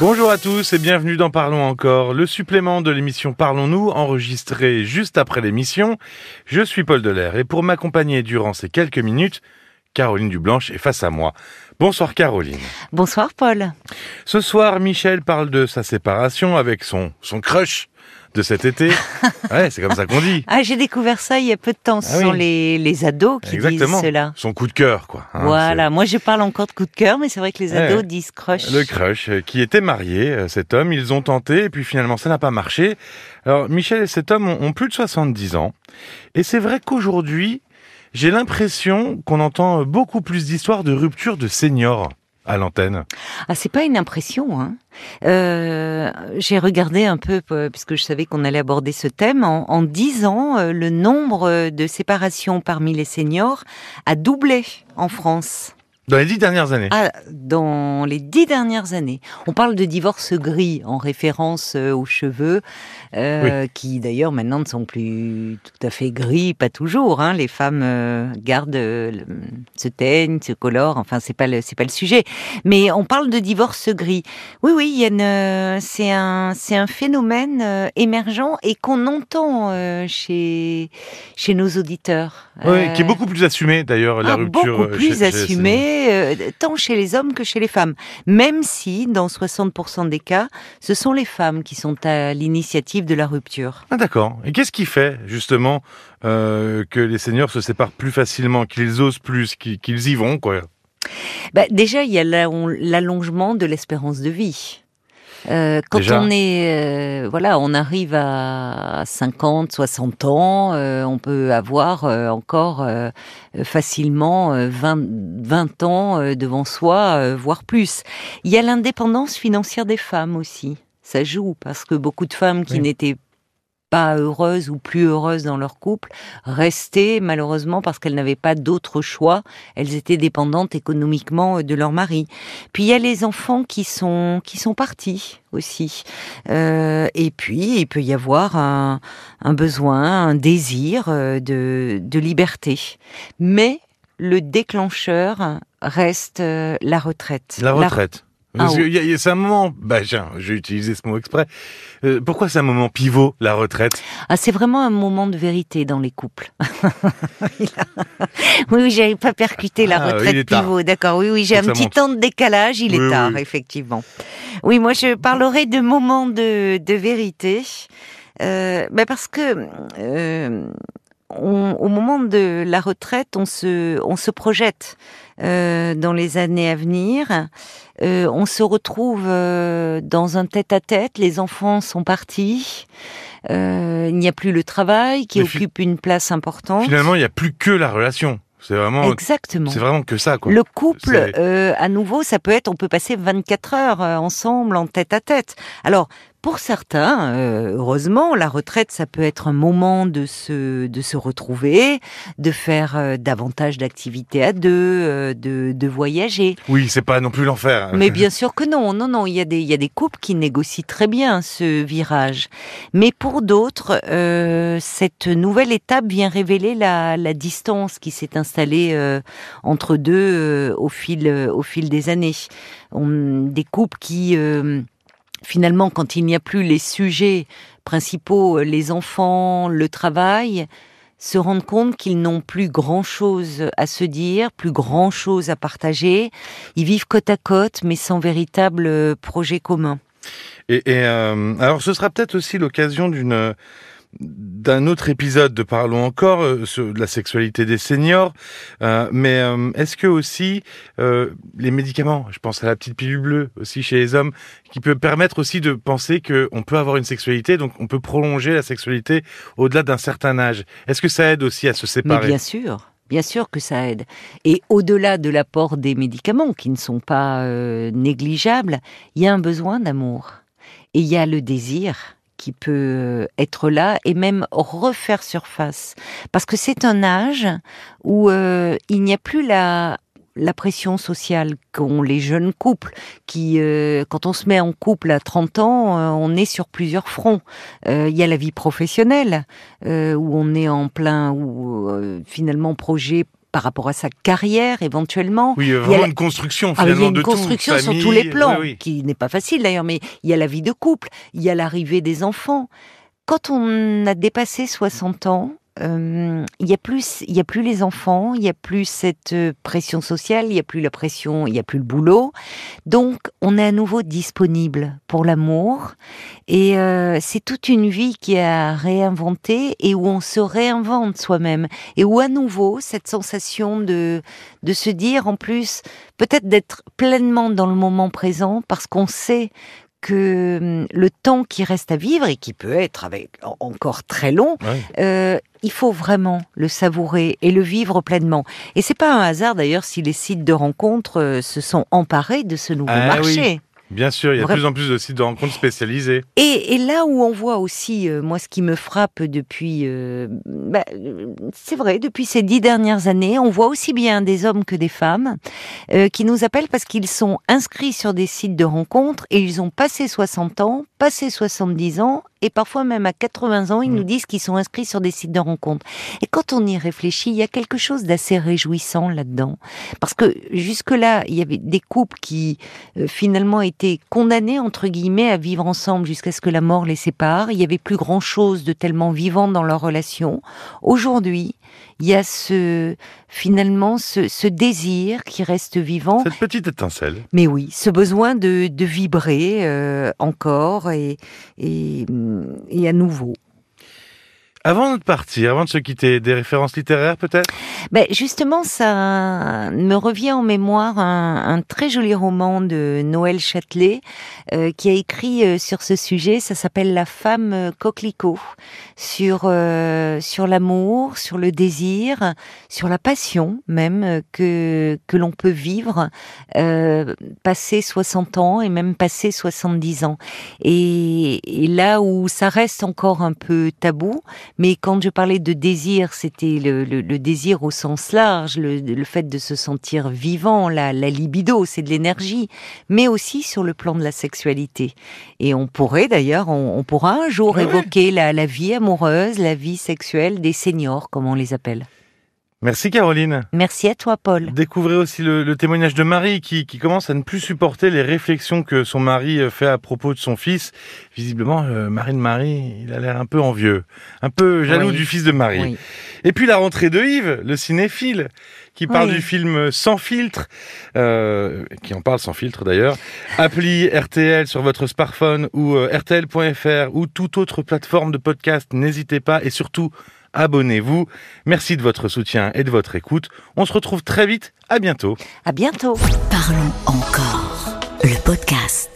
Bonjour à tous et bienvenue dans Parlons encore, le supplément de l'émission Parlons-nous, enregistré juste après l'émission. Je suis Paul Delair et pour m'accompagner durant ces quelques minutes, Caroline Dublanche est face à moi. Bonsoir Caroline. Bonsoir Paul. Ce soir, Michel parle de sa séparation avec son, son crush de cet été. ouais, c'est comme ça qu'on dit. Ah, j'ai découvert ça il y a peu de temps. Ce Ah sont oui. les, les ados qui Exactement. disent cela. Son coup de cœur, quoi. hein, voilà, moi je parle encore de coup de cœur, mais c'est vrai que les ados ouais. disent crush. Le crush, euh, qui était marié, euh, cet homme, ils ont tenté, et puis finalement ça n'a pas marché. Alors Michel et cet homme ont, ont plus de 70 ans, et c'est vrai qu'aujourd'hui, j'ai l'impression qu'on entend beaucoup plus d'histoires de rupture de seniors à l'antenne. Ah, c'est pas une impression. Hein. Euh, j'ai regardé un peu, euh, puisque je savais qu'on allait aborder ce thème. En, 10 ans, euh, le nombre de séparations parmi les seniors a doublé en France. Dans les dix dernières années. Ah, dans les dix dernières années. On parle de divorce gris en référence euh, aux cheveux, euh, qui d'ailleurs maintenant ne sont plus tout à fait gris, pas toujours. Hein. Les femmes euh, gardent, euh, se teignent, se colorent. Enfin, c'est pas le, pas le sujet. Mais on parle de divorce gris. Oui, oui, c'est un, phénomène émergent et qu'on entend chez, chez nos auditeurs. Oui, qui est beaucoup plus assumé d'ailleurs, la ah, rupture. beaucoup plus chez- chez euh, tant chez les hommes que chez les femmes. Même si, dans 60% des cas, ce sont les femmes qui sont à l'initiative de la rupture. Ah d'accord. Et qu'est-ce qui fait justement euh, que les seniors se séparent plus facilement, qu'ils osent plus, qu'ils y vont quoi? Bah, déjà, il y a la- on- l'allongement de l'espérance de vie. Euh, quand Déjà. on est, euh, voilà, on arrive à 50, 60 ans, euh, on peut avoir euh, encore euh, facilement euh, 20, 20 ans euh, devant soi, euh, voire plus. Il y a l'indépendance financière des femmes aussi. Ça joue parce que beaucoup de femmes qui Oui. n'étaient pas heureuses ou plus heureuses dans leur couple restaient malheureusement parce qu'elles n'avaient pas d'autre choix. Elles étaient dépendantes économiquement de leur mari. Puis il y a les enfants qui sont qui sont partis aussi. Euh, et puis il peut y avoir un, un besoin, un désir euh, de, de liberté. Mais le déclencheur reste euh, la retraite. La retraite. Parce Ah, que y a- y a- c'est un moment, bah j'ai utilisé ce mot exprès. Euh, pourquoi c'est un moment pivot, la retraite? Ah, c'est vraiment un moment de vérité dans les couples. Oui, oui, j'avais pas percuté la Ah, oui, retraite pivot. D'accord, oui, oui, j'ai un petit monte. temps de décalage. Il Oui, est tard, oui. effectivement. Oui, moi, je parlerai de moments de, de vérité, euh, bah, parce que euh, on- au moment de la retraite, on se, on se projette euh, dans les années à venir. Euh, on se retrouve euh, dans un tête-à-tête. Les enfants sont partis. Euh, il n'y a plus le travail qui Mais occupe une place importante. Finalement, il n'y a plus que la relation. C'est vraiment, Exactement. c'est vraiment que ça, quoi. Le couple, euh, à nouveau, ça peut être, on peut passer 24 heures euh, ensemble, en tête à tête. Alors, pour certains, euh, heureusement, la retraite, ça peut être un moment de se, de se retrouver, de faire euh, davantage d'activités à deux, euh, de, de voyager. Oui, c'est pas non plus l'enfer. Mais bien sûr que non, non, non, il y a des, il y a des couples qui négocient très bien ce virage. Mais pour d'autres, euh, cette nouvelle étape vient révéler la, la distance qui s'est installée euh, entre deux euh, au fil, au fil des années. On- des couples qui, euh, finalement, quand il n'y a plus les sujets principaux, euh, les enfants, le travail, se rendent compte qu'ils n'ont plus grand-chose à se dire, plus grand-chose à partager. Ils vivent côte à côte, mais sans véritable euh, projet commun. Et, euh, alors, ce sera peut-être aussi l'occasion d'une d'un autre épisode de Parlons encore euh, sur de la sexualité des seniors. Euh, mais euh, est-ce que aussi euh, les médicaments, je pense à la petite pilule bleue aussi chez les hommes, qui peut permettre aussi de penser que on peut avoir une sexualité, donc on peut prolonger la sexualité au-delà d'un certain âge. Est-ce que ça aide aussi à se Mais séparer? bien sûr, bien sûr que ça aide. Et au-delà de l'apport des médicaments, qui ne sont pas euh, négligeables, il y a un besoin d'amour. Et il y a le désir qui peut euh, être là et même refaire surface. Parce que c'est un âge où euh, il n'y a plus la, la pression sociale qu'ont les jeunes couples, qui, euh, quand on se met en couple à 30 ans, on est sur plusieurs fronts. Il y a la vie professionnelle, où on est en plein, où finalement projet par rapport à sa carrière éventuellement. Oui, vraiment une construction ah, il y a une de construction tout, sur tous les plans, oui, oui. qui n'est pas facile d'ailleurs, mais il y a la vie de couple, il y a l'arrivée des enfants. Quand on a dépassé 60 ans, euh, il y a plus, il y a plus les enfants, il y a plus cette euh, pression sociale, il y a plus la pression, il y a plus le boulot. Donc, on est à nouveau disponible pour l'amour, et euh, c'est toute une vie qui est à réinventer et où on se réinvente soi-même, et où à nouveau cette sensation de de se dire en plus peut-être d'être pleinement dans le moment présent parce qu'on sait que hum, le temps qui reste à vivre et qui peut être avec encore très long, Ouais. euh, il faut vraiment le savourer et le vivre pleinement. Et c'est pas un hasard d'ailleurs si les sites de rencontres euh, se sont emparés de ce nouveau Ah marché. Bien sûr, il y a de plus en plus de sites de rencontres spécialisés. Et, et là où on voit aussi, euh, moi, ce qui me frappe depuis, euh, bah, c'est vrai, depuis ces dix dernières années, on voit aussi bien des hommes que des femmes euh, qui nous appellent parce qu'ils sont inscrits sur des sites de rencontres et ils ont passé 60 ans, passé 70 ans et parfois même à 80 ans, ils Mm. nous disent qu'ils sont inscrits sur des sites de rencontres. Et quand on y réfléchit, il y a quelque chose d'assez réjouissant là-dedans. Parce que jusque-là, il y avait des couples qui euh, finalement étaient condamnés entre guillemets à vivre ensemble jusqu'à ce que la mort les sépare. Il y avait plus grand chose de tellement vivant dans leur relation. Aujourd'hui, il y a ce finalement ce, ce désir qui reste vivant. Cette petite étincelle. Mais oui, ce besoin de, de vibrer euh, encore et, et, et à nouveau. Avant de partir, avant de se quitter, des références littéraires peut-être? Ben justement, ça me revient en mémoire un, très joli roman de Noël Châtelet euh, qui a écrit euh, sur ce sujet. Ça s'appelle La femme euh, coquelicot, sur sur l'amour, sur le désir, sur la passion même que que l'on peut vivre passé 60 ans et même passé 70 ans. Et, là où ça reste encore un peu tabou, mais quand je parlais de désir, c'était le, le- désir au sens large, le, le fait de se sentir vivant, la, la libido, c'est de l'énergie, mais aussi sur le plan de la sexualité. Et on pourrait d'ailleurs, on, on pourra un jour évoquer la, la vie amoureuse, la vie sexuelle des seniors, comme on les appelle. Merci Caroline. Merci à toi, Paul. Découvrez aussi le, le témoignage de Marie qui, qui commence à ne plus supporter les réflexions que son mari euh, fait à propos de son fils. Visiblement, euh, Marie de Marie, il a l'air un peu envieux, un peu jaloux Oui. du fils de Marie. Oui. Et puis la rentrée de Yves, le cinéphile, qui parle Oui. du film Sans filtre, euh, qui en parle sans filtre d'ailleurs. Appli RTL sur votre smartphone ou euh, RTL.fr ou toute autre plateforme de podcast, n'hésitez pas et surtout abonnez-vous. Merci de votre soutien et de votre écoute. On se retrouve très vite. À bientôt. À bientôt. Parlons encore. Le podcast.